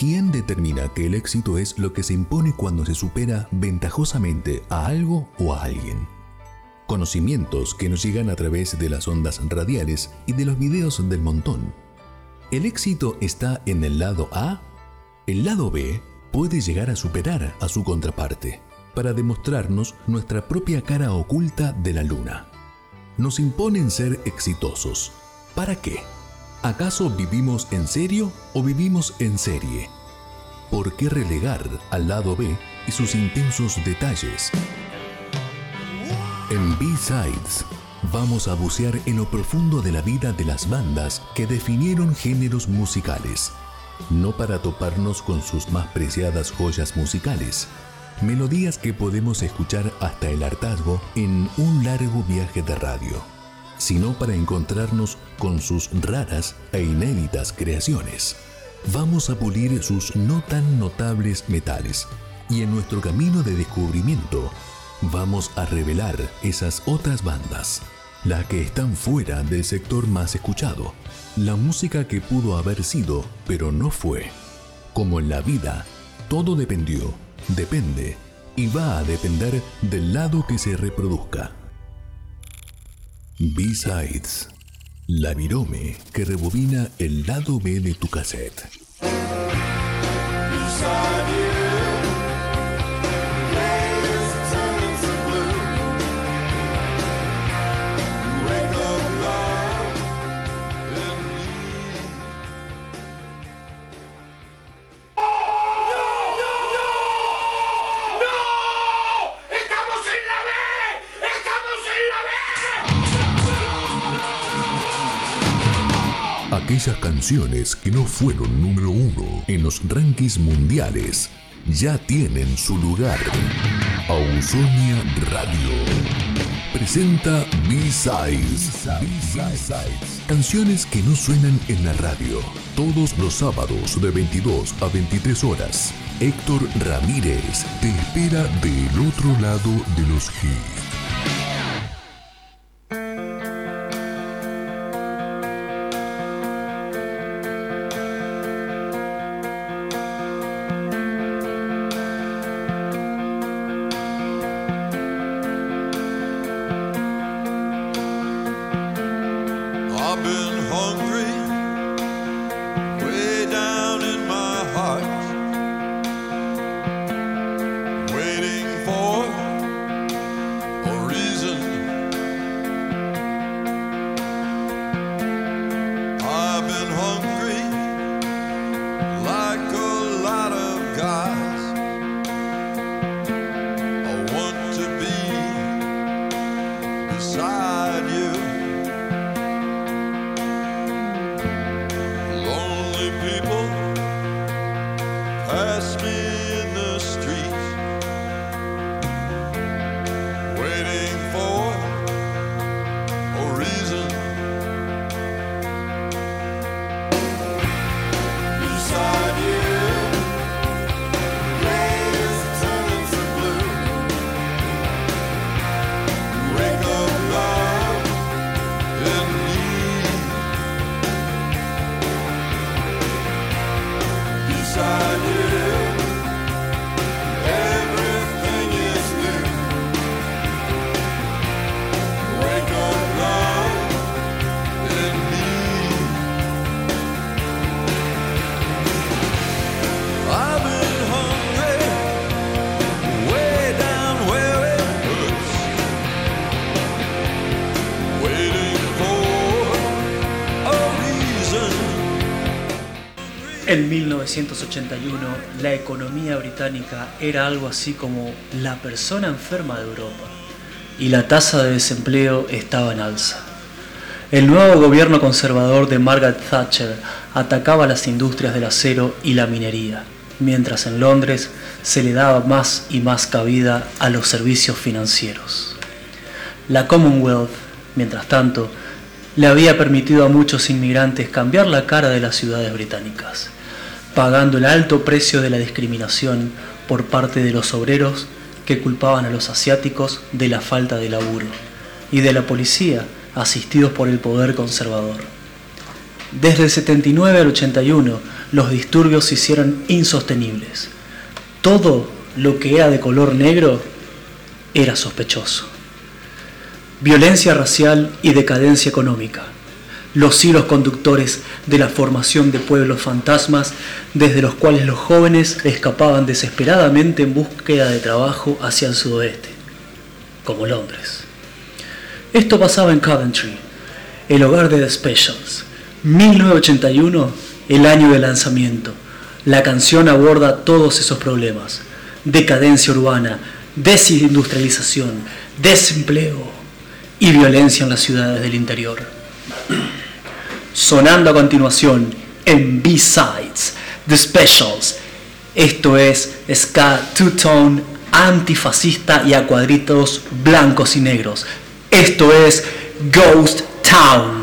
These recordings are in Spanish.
¿Quién determina que el éxito es lo que se impone cuando se supera ventajosamente a algo o a alguien? Conocimientos que nos llegan a través de las ondas radiales y de los videos del montón. ¿El éxito está en el lado A? El lado B puede llegar a superar a su contraparte para demostrarnos nuestra propia cara oculta de la luna. Nos imponen ser exitosos. ¿Para qué? ¿Acaso vivimos en serio o vivimos en serie? ¿Por qué relegar al lado B y sus intensos detalles? En B-Sides vamos a bucear en lo profundo de la vida de las bandas que definieron géneros musicales, no para toparnos con sus más preciadas joyas musicales, melodías que podemos escuchar hasta el hartazgo en un largo viaje de radio sino para encontrarnos con sus raras e inéditas creaciones. Vamos a pulir sus no tan notables metales y en nuestro camino de descubrimiento vamos a revelar esas otras bandas, las que están fuera del sector más escuchado, la música que pudo haber sido pero no fue. Como en la vida, todo dependió, depende y va a depender del lado que se reproduzca. B-Sides, la virome que rebobina el lado B de tu cassette. Aquellas canciones que no fueron número uno en los rankings mundiales ya tienen su lugar. Ausonia Radio presenta B-Sides. Canciones que no suenan en la radio. Todos los sábados de 22 a 23 horas. Héctor Ramírez te espera del otro lado de los hits. En 1981, la economía británica era algo así como la persona enferma de Europa y la tasa de desempleo estaba en alza. El nuevo gobierno conservador de Margaret Thatcher atacaba las industrias del acero y la minería, mientras en Londres se le daba más y más cabida a los servicios financieros. La Commonwealth, mientras tanto, le había permitido a muchos inmigrantes cambiar la cara de las ciudades británicas pagando el alto precio de la discriminación por parte de los obreros que culpaban a los asiáticos de la falta de laburo y de la policía asistidos por el poder conservador. Desde el 79 al 81, los disturbios se hicieron insostenibles. Todo lo que era de color negro era sospechoso. Violencia racial y decadencia económica. Los hilos conductores de la formación de pueblos fantasmas desde los cuales los jóvenes escapaban desesperadamente en búsqueda de trabajo hacia el sudoeste, como Londres. Esto pasaba en Coventry, el hogar de The Specials. 1981, el año de lanzamiento. La canción aborda todos esos problemas. Decadencia urbana, desindustrialización, desempleo y violencia en las ciudades del interior. Sonando a continuación en B-Sides, The Specials. Esto es ska two-tone, antifascista y a cuadritos blancos y negros. Esto es Ghost Town.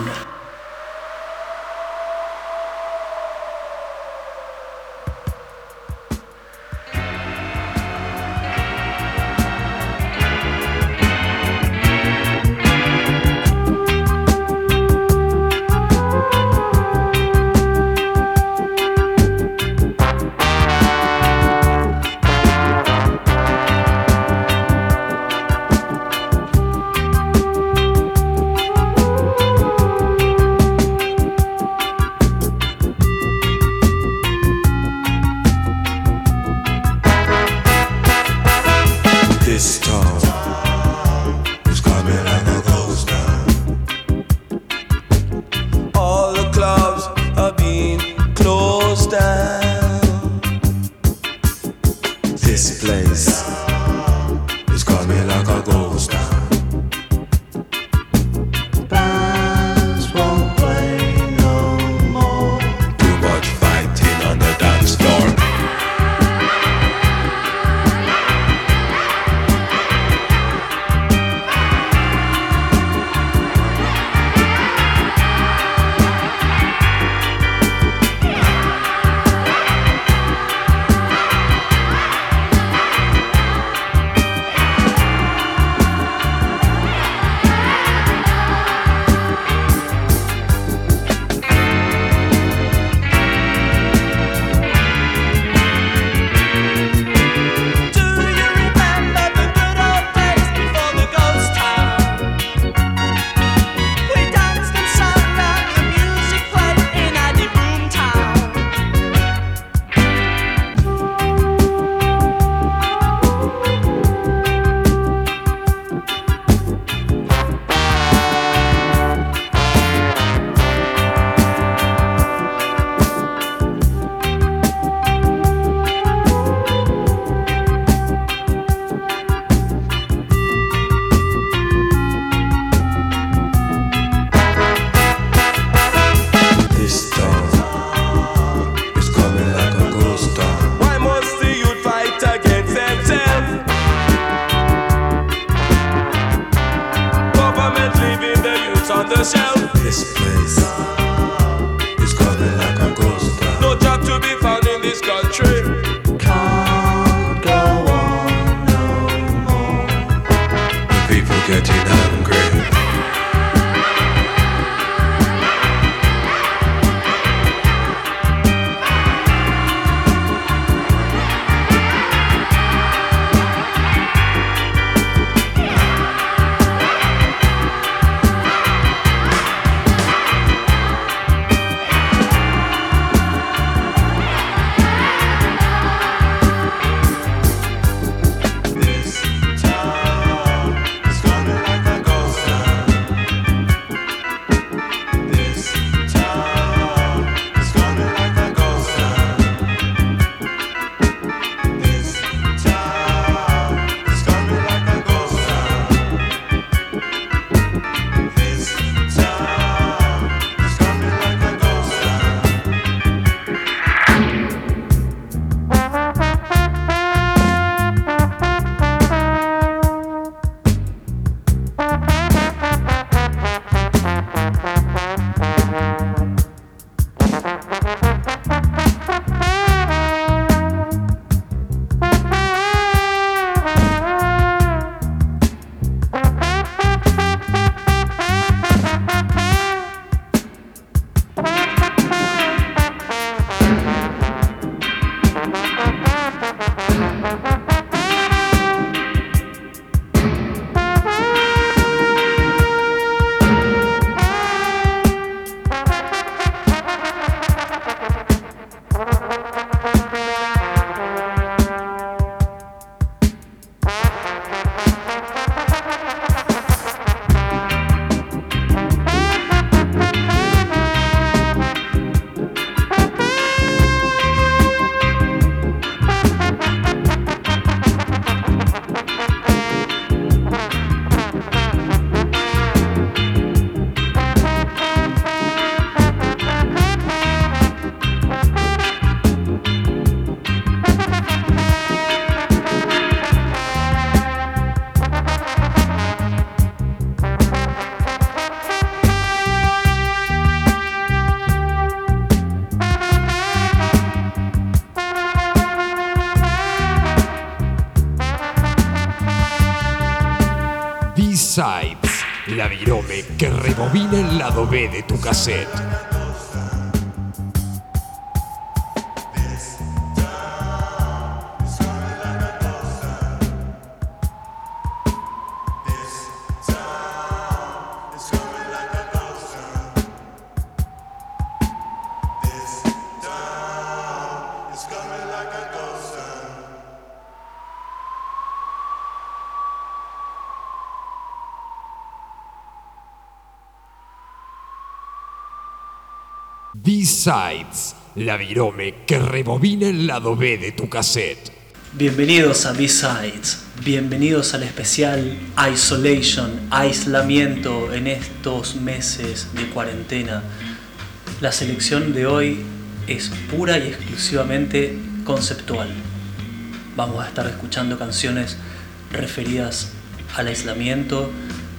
Rebobina el lado B de tu cassette. La virome que rebobina el lado B de tu cassette. Bienvenidos a B-Sides, bienvenidos al especial Isolation, aislamiento en estos meses de cuarentena. La selección de hoy es pura y exclusivamente conceptual. Vamos a estar escuchando canciones referidas al aislamiento,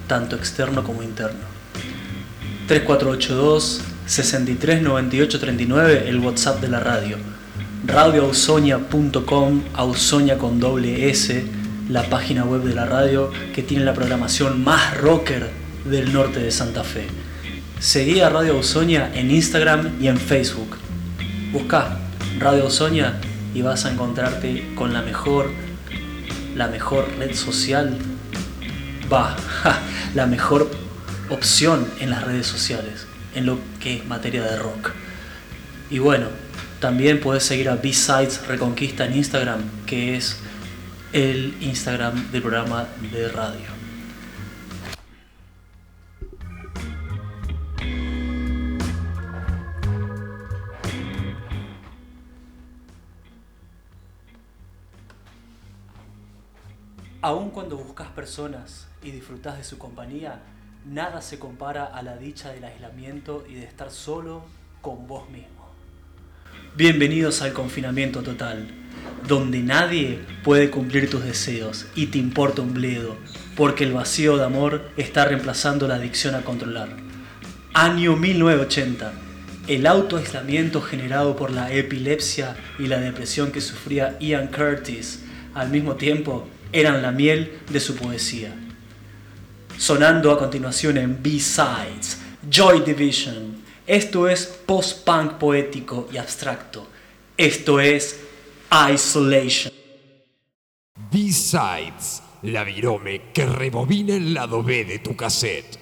tanto externo como interno. 3482 63 98 39, el WhatsApp de la radio. Radioausonia.com, Ausonia con doble S, la página web de la radio que tiene la programación más rocker del norte de Santa Fe. Seguí a Radio Ausonia en Instagram y en Facebook. Busca Radio Ausonia y vas a encontrarte con la mejor, la mejor red social, va, la mejor opción en las redes sociales en lo que es materia de rock. Y bueno, también puedes seguir a B-Sides Reconquista en Instagram, que es el Instagram del programa de radio. Aun cuando buscas personas y disfrutas de su compañía, Nada se compara a la dicha del aislamiento y de estar solo con vos mismo. Bienvenidos al confinamiento total, donde nadie puede cumplir tus deseos y te importa un bledo, porque el vacío de amor está reemplazando la adicción a controlar. Año 1980. El autoaislamiento generado por la epilepsia y la depresión que sufría Ian Curtis al mismo tiempo eran la miel de su poesía sonando a continuación en B-Sides, Joy Division. Esto es post-punk poético y abstracto. Esto es Isolation. B-Sides, la virome que rebobina el lado B de tu cassette.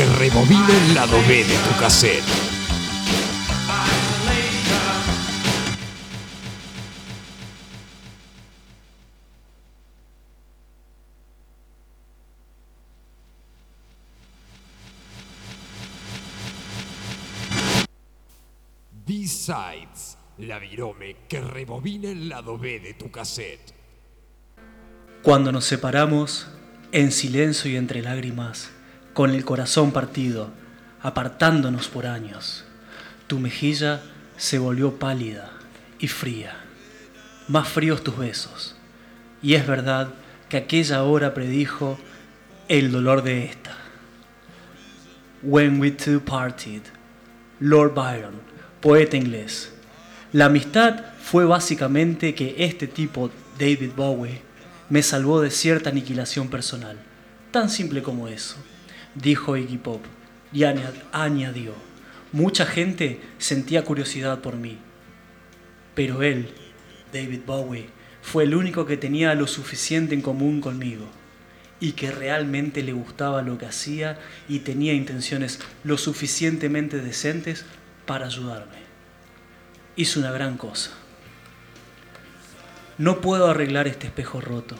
Que rebobina el lado B de tu cassette. B-Sides, la virome que rebobina el lado B de tu cassette. Cuando nos separamos, en silencio y entre lágrimas, con el corazón partido, apartándonos por años, tu mejilla se volvió pálida y fría, más fríos tus besos, y es verdad que aquella hora predijo el dolor de esta. When we two parted, Lord Byron, poeta inglés. La amistad fue básicamente que este tipo, David Bowie, me salvó de cierta aniquilación personal. Tan simple como eso, dijo Iggy Pop y añadió, mucha gente sentía curiosidad por mí, pero él, David Bowie, fue el único que tenía lo suficiente en común conmigo y que realmente le gustaba lo que hacía y tenía intenciones lo suficientemente decentes para ayudarme. Hizo una gran cosa. No puedo arreglar este espejo roto,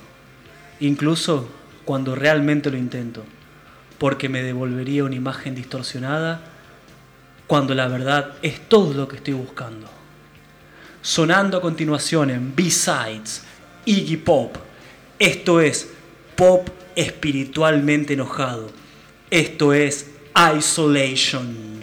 incluso cuando realmente lo intento, porque me devolvería una imagen distorsionada cuando la verdad es todo lo que estoy buscando. Sonando a continuación en B-Sides, Iggy Pop, esto es pop espiritualmente enojado, esto es Isolation.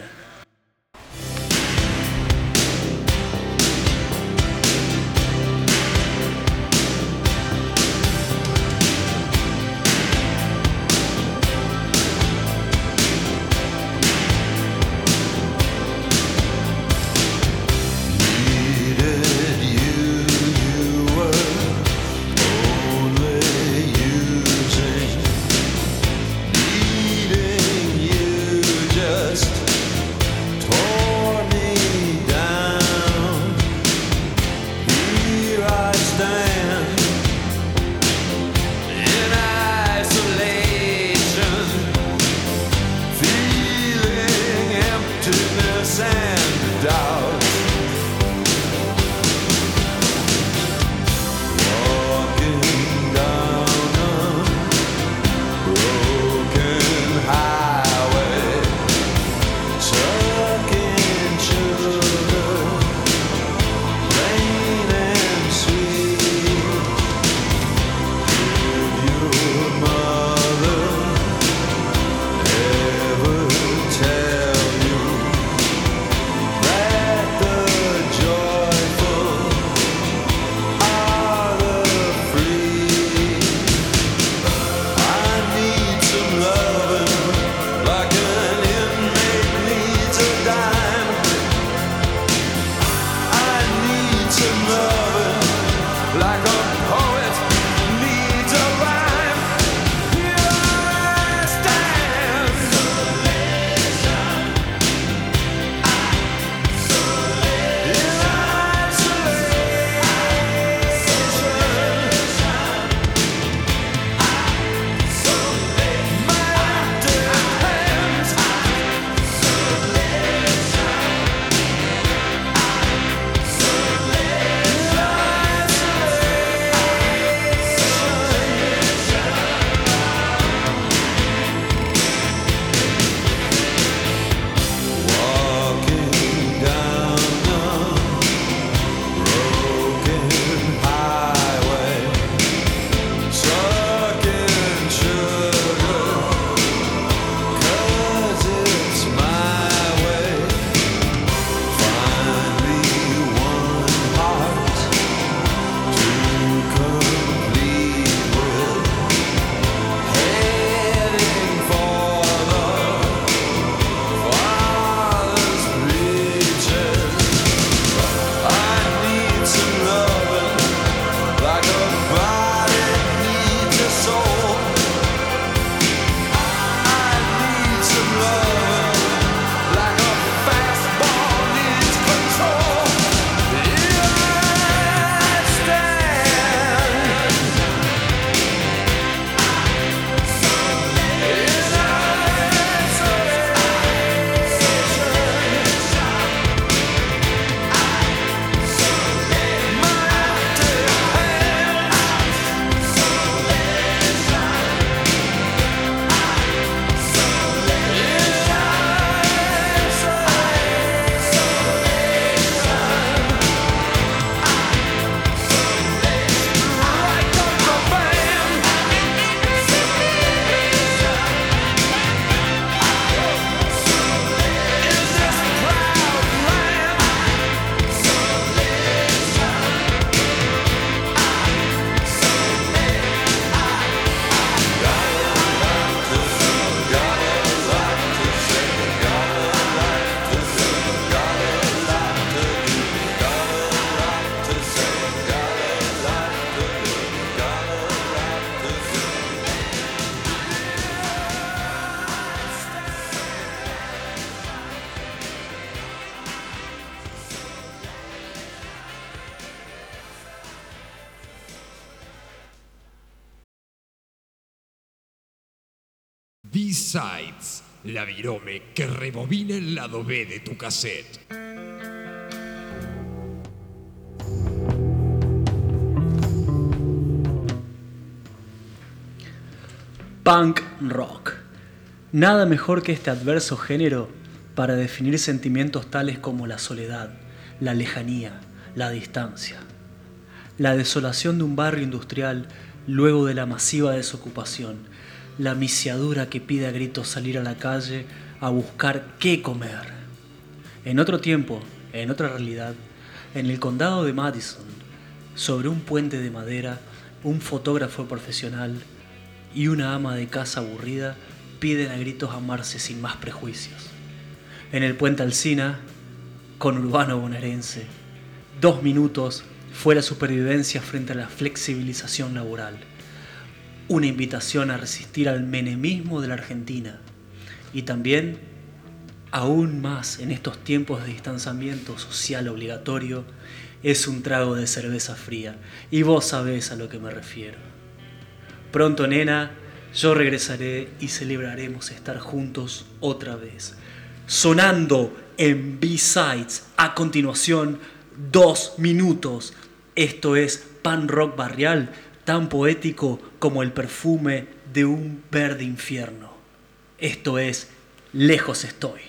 Que rebobina el lado B de tu cassette. Punk rock. Nada mejor que este adverso género para definir sentimientos tales como la soledad, la lejanía, la distancia. La desolación de un barrio industrial luego de la masiva desocupación, la misiadura que pide a gritos salir a la calle a buscar qué comer. En otro tiempo, en otra realidad, en el condado de Madison, sobre un puente de madera, un fotógrafo profesional y una ama de casa aburrida piden a gritos amarse sin más prejuicios. En el puente Alcina, con Urbano Bonaerense, dos minutos fue la supervivencia frente a la flexibilización laboral. Una invitación a resistir al menemismo de la Argentina y también, aún más en estos tiempos de distanciamiento social obligatorio, es un trago de cerveza fría y vos sabés a lo que me refiero. Pronto, nena, yo regresaré y celebraremos estar juntos otra vez. Sonando en B-Sides a continuación, dos minutos. Esto es pan rock barrial, tan poético como el perfume de un verde infierno. Esto es Lejos estoy.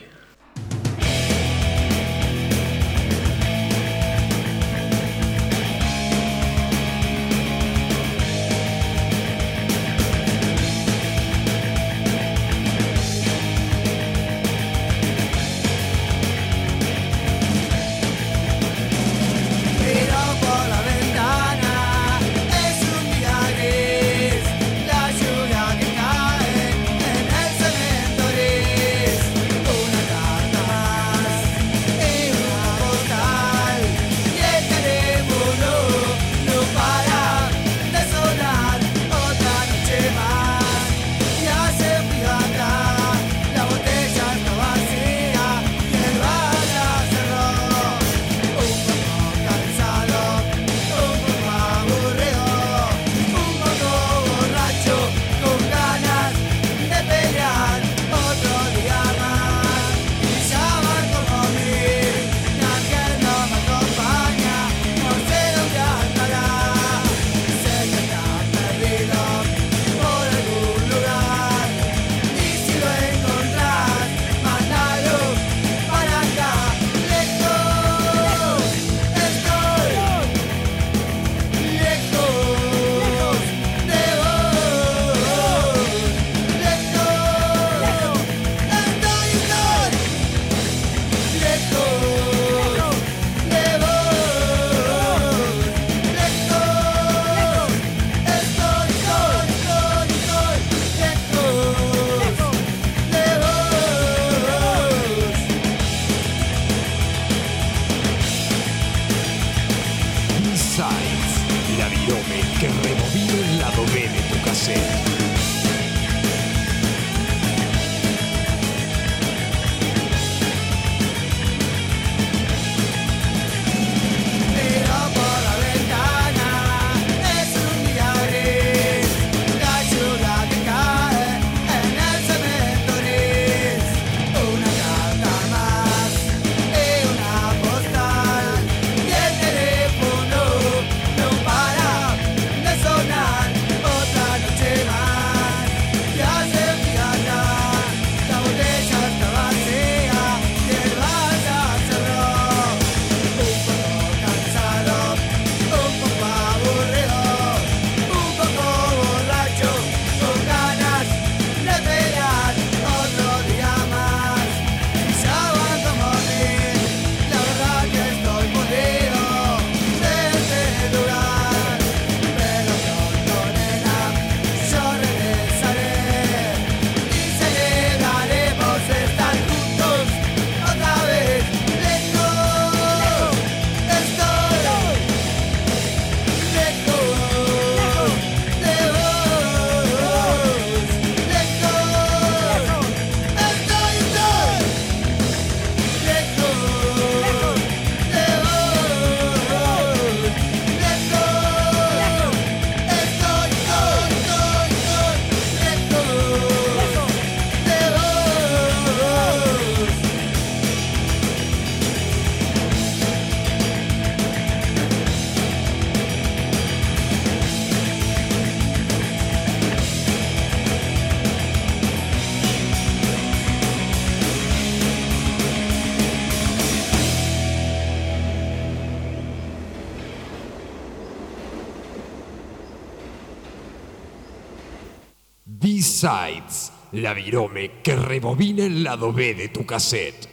B-Sides, la virome que rebobina el lado B de tu cassette.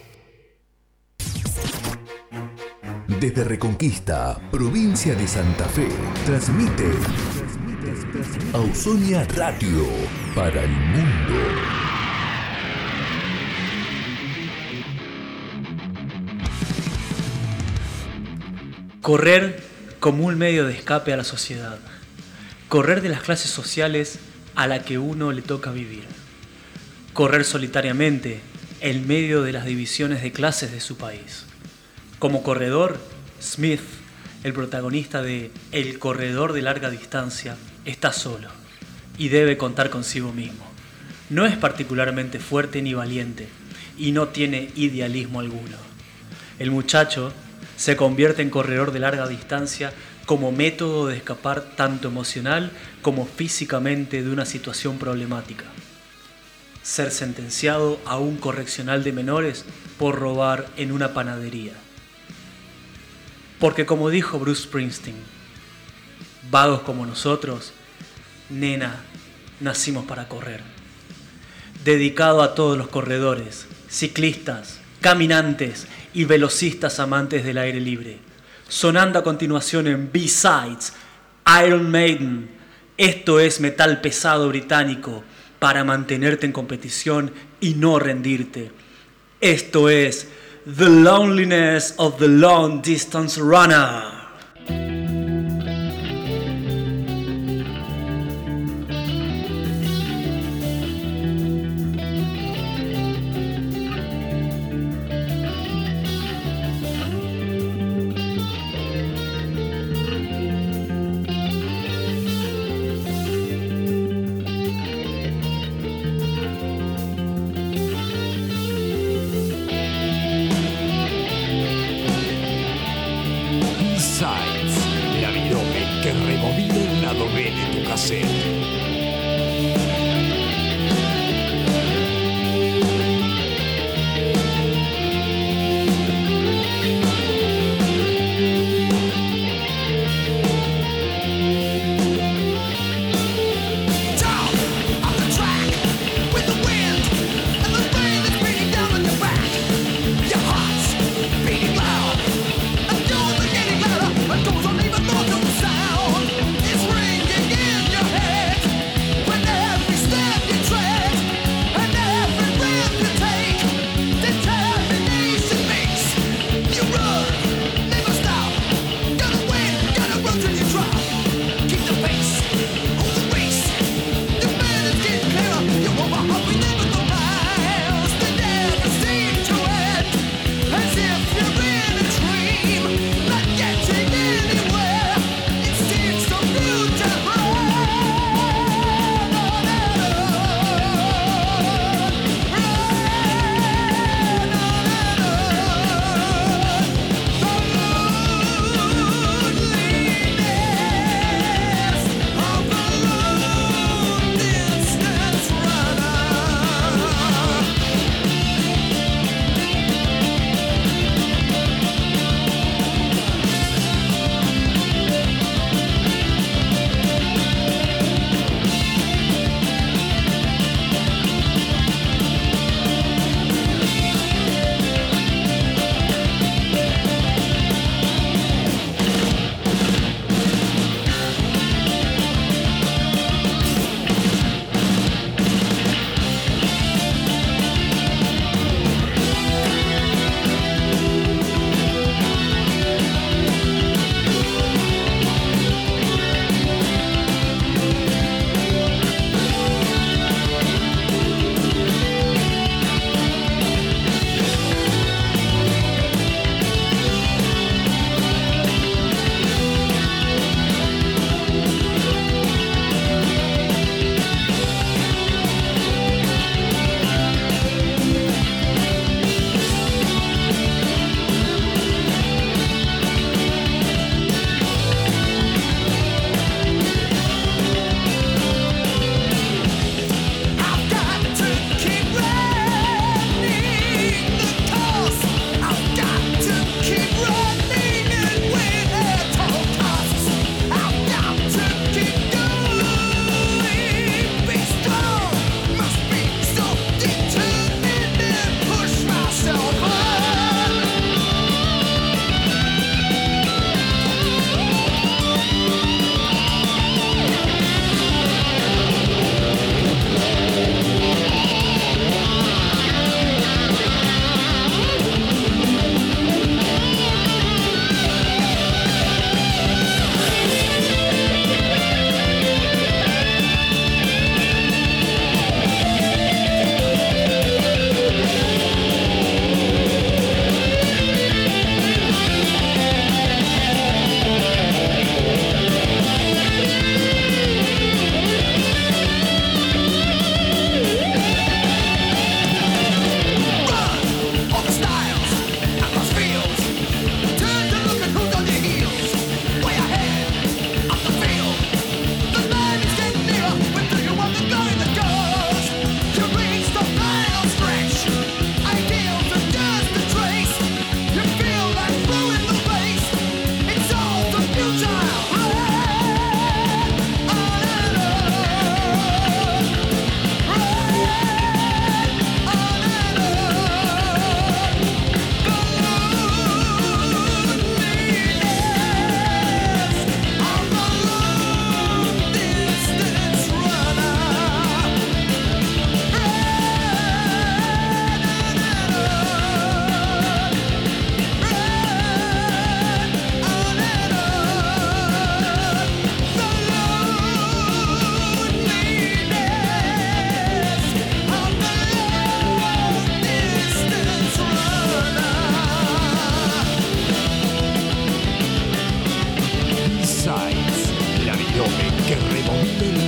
Desde Reconquista, provincia de Santa Fe, transmite Ausonia Radio para el mundo. Correr como un medio de escape a la sociedad. Correr de las clases sociales a la que uno le toca vivir. Correr solitariamente en medio de las divisiones de clases de su país. Como corredor, Smith, el protagonista de El corredor de larga distancia, está solo y debe contar consigo mismo. No es particularmente fuerte ni valiente y no tiene idealismo alguno. El muchacho se convierte en corredor de larga distancia como método de escapar tanto emocional como físicamente de una situación problemática. Ser sentenciado a un correccional de menores por robar en una panadería. Porque como dijo Bruce Springsteen, vagos como nosotros, nena, nacimos para correr. Dedicado a todos los corredores, ciclistas, caminantes y velocistas amantes del aire libre. Sonando a continuación en B-Sides, Iron Maiden. Esto es metal pesado británico para mantenerte en competición y no rendirte. Esto es The Loneliness of the Long Distance Runner.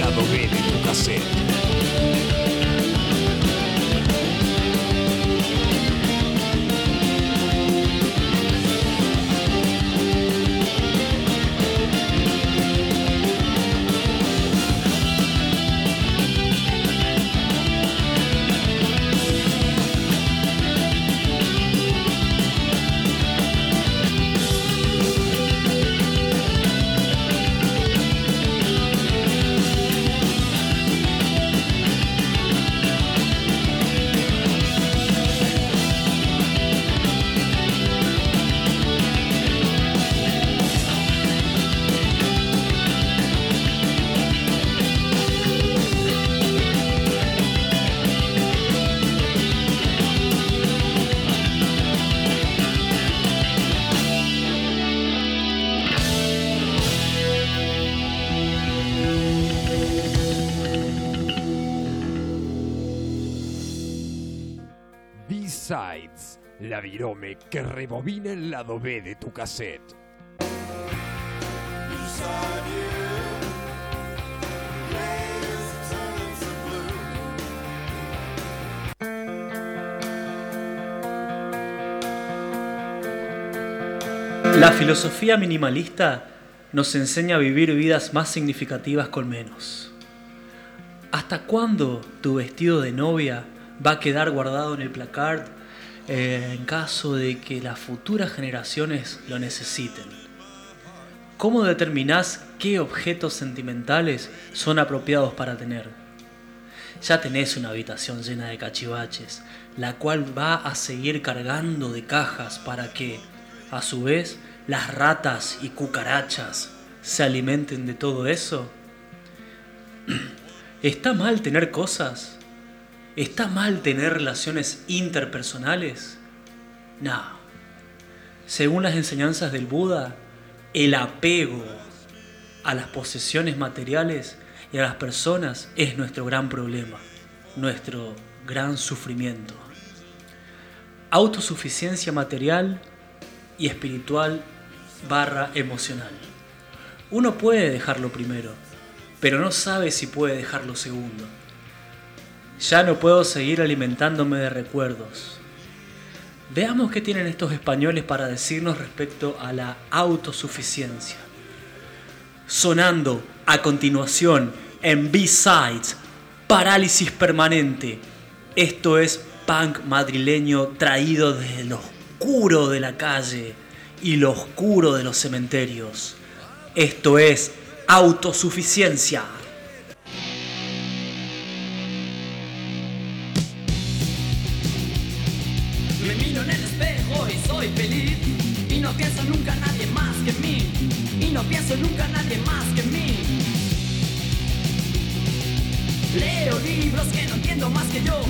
Miserável Game do la que rebobina el lado B de tu cassette. La filosofía minimalista nos enseña a vivir vidas más significativas con menos. ¿Hasta cuándo tu vestido de novia va a quedar guardado en el placard eh, en caso de que las futuras generaciones lo necesiten? ¿Cómo determinás qué objetos sentimentales son apropiados para tener? Ya tenés una habitación llena de cachivaches, la cual va a seguir cargando de cajas para que, a su vez, las ratas y cucarachas se alimenten de todo eso? ¿Está mal tener cosas? ¿Está mal tener relaciones interpersonales? No. Según las enseñanzas del Buda, el apego a las posesiones materiales y a las personas es nuestro gran problema, nuestro gran sufrimiento. Autosuficiencia material y espiritual barra emocional. Uno puede dejarlo primero, pero no sabe si puede dejarlo segundo. Ya no puedo seguir alimentándome de recuerdos. Veamos qué tienen estos españoles para decirnos respecto a la autosuficiencia. Sonando a continuación en B-Sides, Parálisis Permanente. Esto es punk madrileño traído desde lo oscuro de la calle y lo oscuro de los cementerios. Esto es autosuficiencia. Me miro en el espejo y soy feliz y no pienso nunca en nadie más que mí y no pienso nunca en nadie más que en mí. Leo libros que no entiendo más que yo,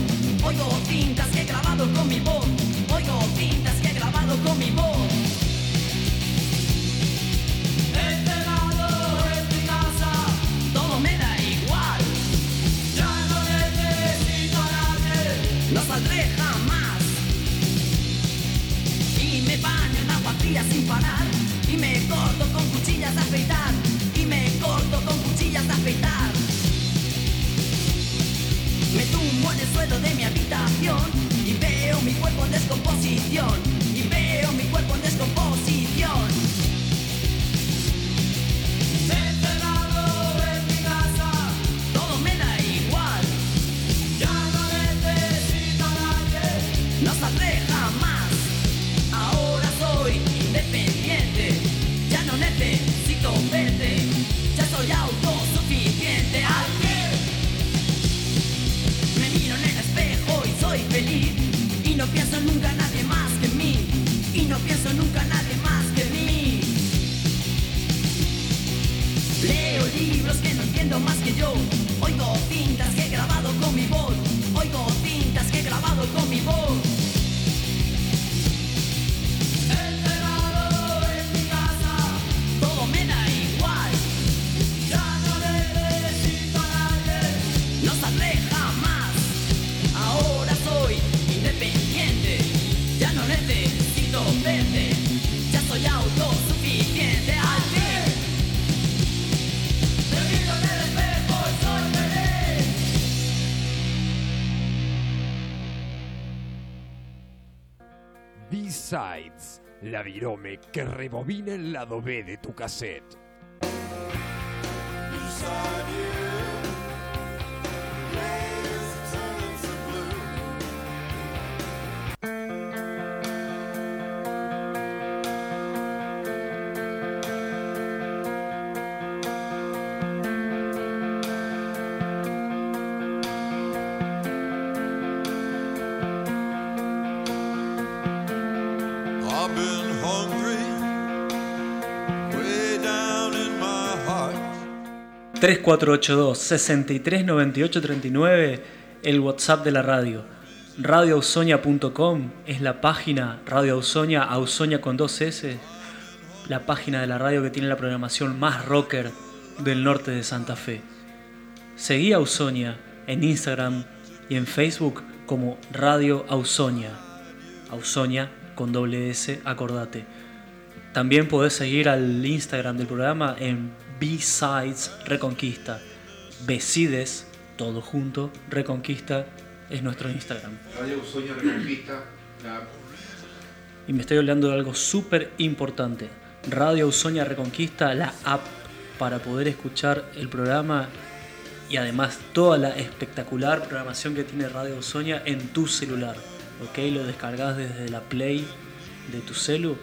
oigo cintas que he grabado con mi voz, oigo cintas que he grabado con mi voz. Sin parar. Y me corto con cuchillas de afeitar. Y me corto con cuchillas de afeitar. Me tumbo en el suelo de mi habitación. Y veo mi cuerpo en descomposición. Y veo mi cuerpo en descomposición grabado la virome que rebobina el lado B de tu cassette. 3482-639839, el WhatsApp de la radio. radioausonia.com es la página Radio Ausonia, Ausonia con dos S, la página de la radio que tiene la programación más rocker del norte de Santa Fe. Seguí Ausonia en Instagram y en Facebook como Radio Ausonia. Ausonia con doble S, acordate. También podés seguir al Instagram del programa en B-Sides Reconquista. Besides, todo junto, Reconquista es nuestro Instagram. Radio Sueño Reconquista, la Y me estoy hablando de algo súper importante. Radio Ausonia Reconquista, la app para poder escuchar el programa y además toda la espectacular programación que tiene Radio Ausonia en tu celular. ¿Ok? Lo descargas desde la Play de tu celu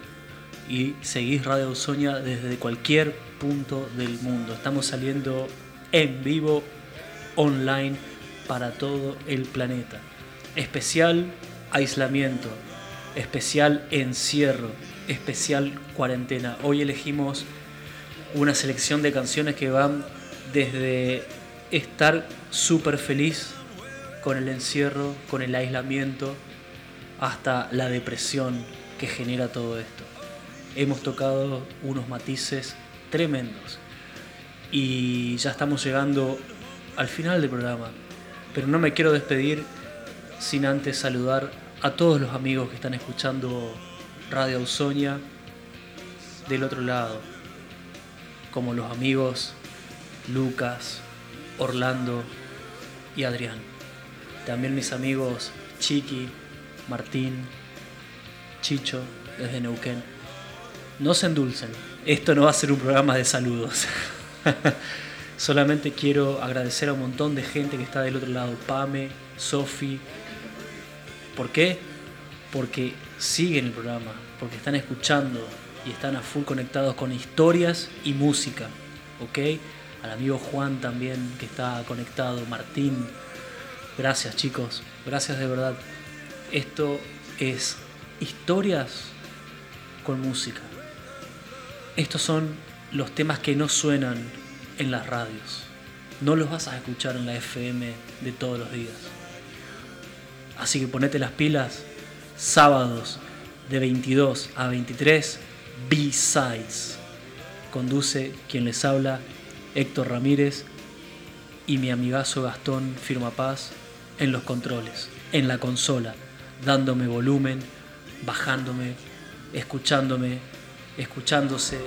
y seguís Radio Ausonia desde cualquier punto del mundo. Estamos saliendo en vivo, online, para todo el planeta. Especial aislamiento, especial encierro, especial cuarentena. Hoy elegimos una selección de canciones que van desde estar súper feliz con el encierro, con el aislamiento, hasta la depresión que genera todo esto. Hemos tocado unos matices tremendos y ya estamos llegando al final del programa, pero no me quiero despedir sin antes saludar a todos los amigos que están escuchando Radio Ausonia del otro lado, como los amigos Lucas, Orlando y Adrián. También mis amigos Chiqui, Martín, Chicho, desde Neuquén. No se endulcen, esto no va a ser un programa de saludos. Solamente quiero agradecer a un montón de gente que está del otro lado, Pame, Sofi. ¿Por qué? Porque siguen el programa, porque están escuchando y están a full conectados con historias y música. ¿Ok? Al amigo Juan también que está conectado, Martín. Gracias chicos, gracias de verdad. Esto es historias con música. Estos son los temas que no suenan en las radios. No los vas a escuchar en la FM de todos los días. Así que ponete las pilas. Sábados de 22 a 23, B-Sides. Conduce quien les habla, Héctor Ramírez y mi amigazo Gastón Firma Paz en los controles, en la consola, dándome volumen, bajándome, escuchándome, escuchándose,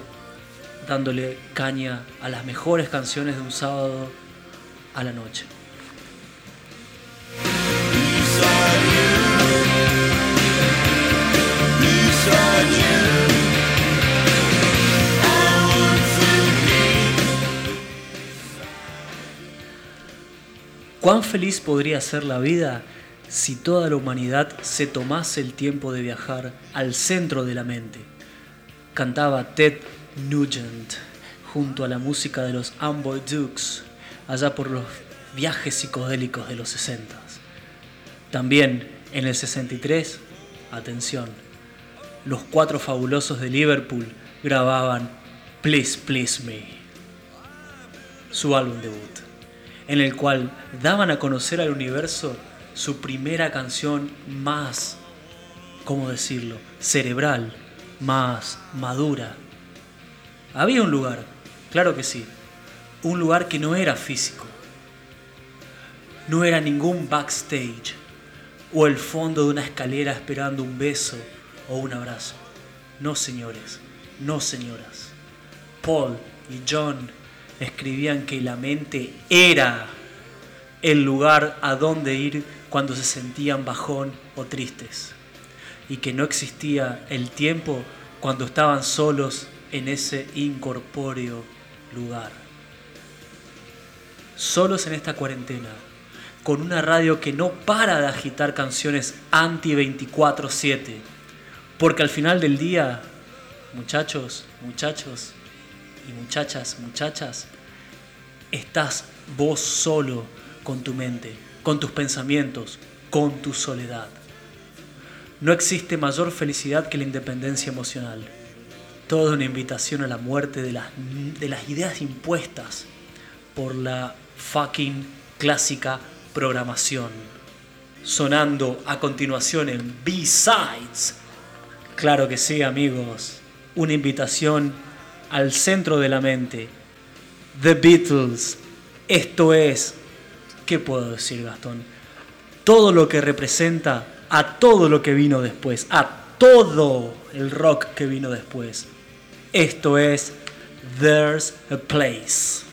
dándole caña a las mejores canciones de un sábado a la noche. ¿Cuán feliz podría ser la vida si toda la humanidad se tomase el tiempo de viajar al centro de la mente? Cantaba Ted Nugent junto a la música de los Amboy Dukes allá por los viajes psicodélicos de los 60. También en el 63, atención, los cuatro fabulosos de Liverpool grababan Please Please Me, su álbum debut, en el cual daban a conocer al universo su primera canción más, ¿cómo decirlo?, cerebral, más madura. Había un lugar, claro que sí, un lugar que no era físico, no era ningún backstage o el fondo de una escalera esperando un beso o un abrazo. No, señores, no, señoras. Paul y John escribían que la mente era el lugar a donde ir cuando se sentían bajón o tristes y que no existía el tiempo cuando estaban solos en ese incorpóreo lugar. Solos en esta cuarentena, con una radio que no para de agitar canciones anti 24/7, porque al final del día, muchachos, muchachos y muchachas, muchachas, estás vos solo con tu mente, con tus pensamientos, con tu soledad. No existe mayor felicidad que la independencia emocional. Toda una invitación a la muerte de las, de las ideas impuestas por la fucking clásica programación. Sonando a continuación en B-Sides. Claro que sí, amigos. Una invitación al centro de la mente. The Beatles. Esto es, ¿qué puedo decir, Gastón? Todo lo que representa a todo lo que vino después, a todo el rock que vino después. Esto es There's a Place.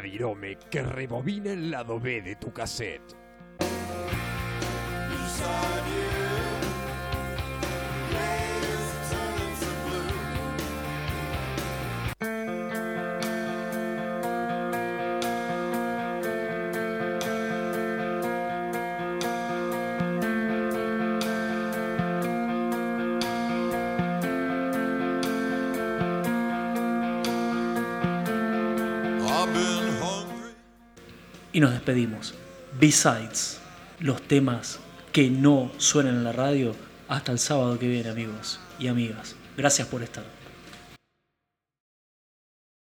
la que rebobina el lado B de tu cassette. y nos despedimos. Besides los temas que no suenan en la radio, hasta el sábado que viene amigos y amigas. Gracias por estar.